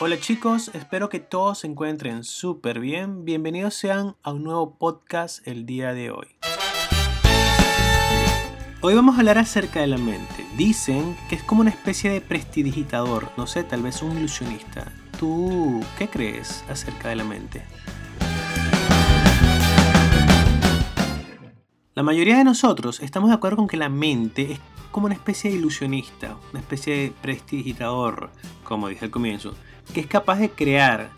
Hola chicos, espero que todos se encuentren súper bien. Bienvenidos sean a un nuevo podcast el día de hoy. Hoy vamos a hablar acerca de la mente. Dicen que es como una especie de prestidigitador, no sé, tal vez un ilusionista. ¿Tú qué crees acerca de la mente? La mayoría de nosotros estamos de acuerdo con que la mente es como una especie de ilusionista, una especie de prestidigitador, como dije al comienzo, que es capaz de crear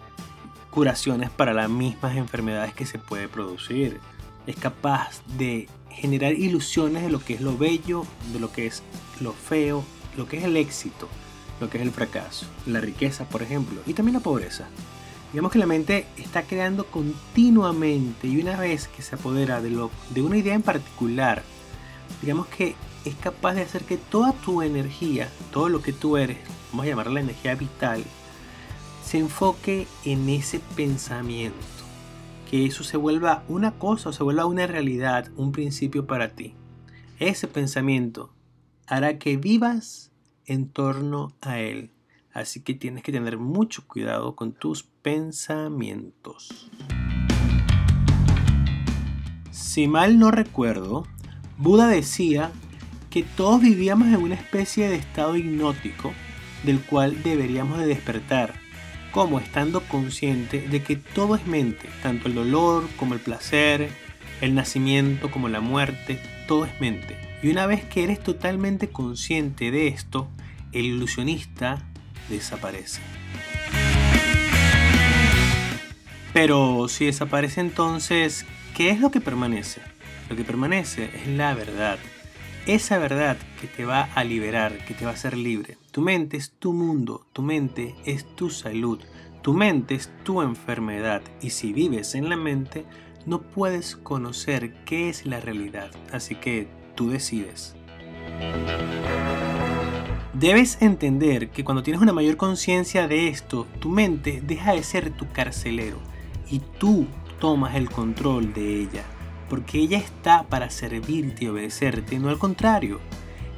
curaciones para las mismas enfermedades que se puede producir. Es capaz de generar ilusiones de lo que es lo bello, de lo que es lo feo, lo que es el éxito, lo que es el fracaso, la riqueza, por ejemplo, y también la pobreza. Digamos que la mente está creando continuamente y una vez que se apodera de, lo, de una idea en particular, digamos que es capaz de hacer que toda tu energía, todo lo que tú eres, vamos a llamarla la energía vital, se enfoque en ese pensamiento. Que eso se vuelva una cosa se vuelva una realidad, un principio para ti. Ese pensamiento hará que vivas en torno a él. Así que tienes que tener mucho cuidado con tus pensamientos. Si mal no recuerdo, Buda decía que todos vivíamos en una especie de estado hipnótico del cual deberíamos de despertar, como estando consciente de que todo es mente, tanto el dolor como el placer, el nacimiento como la muerte, todo es mente. Y una vez que eres totalmente consciente de esto, el ilusionista desaparece. Pero si desaparece entonces, ¿qué es lo que permanece? Lo que permanece es la verdad. Esa verdad que te va a liberar, que te va a hacer libre. Tu mente es tu mundo, tu mente es tu salud, tu mente es tu enfermedad y si vives en la mente no puedes conocer qué es la realidad. Así que tú decides. Debes entender que cuando tienes una mayor conciencia de esto, tu mente deja de ser tu carcelero y tú tomas el control de ella, porque ella está para servirte y obedecerte, no al contrario.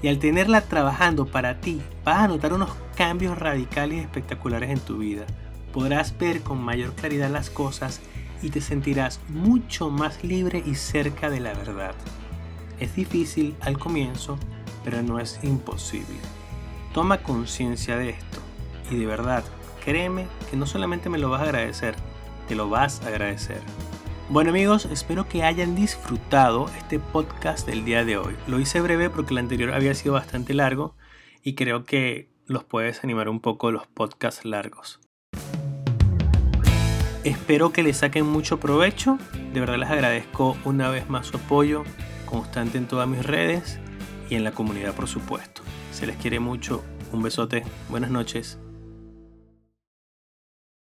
Y al tenerla trabajando para ti, vas a notar unos cambios radicales y espectaculares en tu vida. Podrás ver con mayor claridad las cosas y te sentirás mucho más libre y cerca de la verdad. Es difícil al comienzo, pero no es imposible. Toma conciencia de esto y de verdad, créeme que no solamente me lo vas a agradecer, te lo vas a agradecer. Bueno amigos, espero que hayan disfrutado este podcast del día de hoy. Lo hice breve porque el anterior había sido bastante largo y creo que los puedes animar un poco los podcasts largos. Espero que les saquen mucho provecho. De verdad les agradezco una vez más su apoyo constante en todas mis redes y en la comunidad por supuesto. Se les quiere mucho. Un besote. Buenas noches.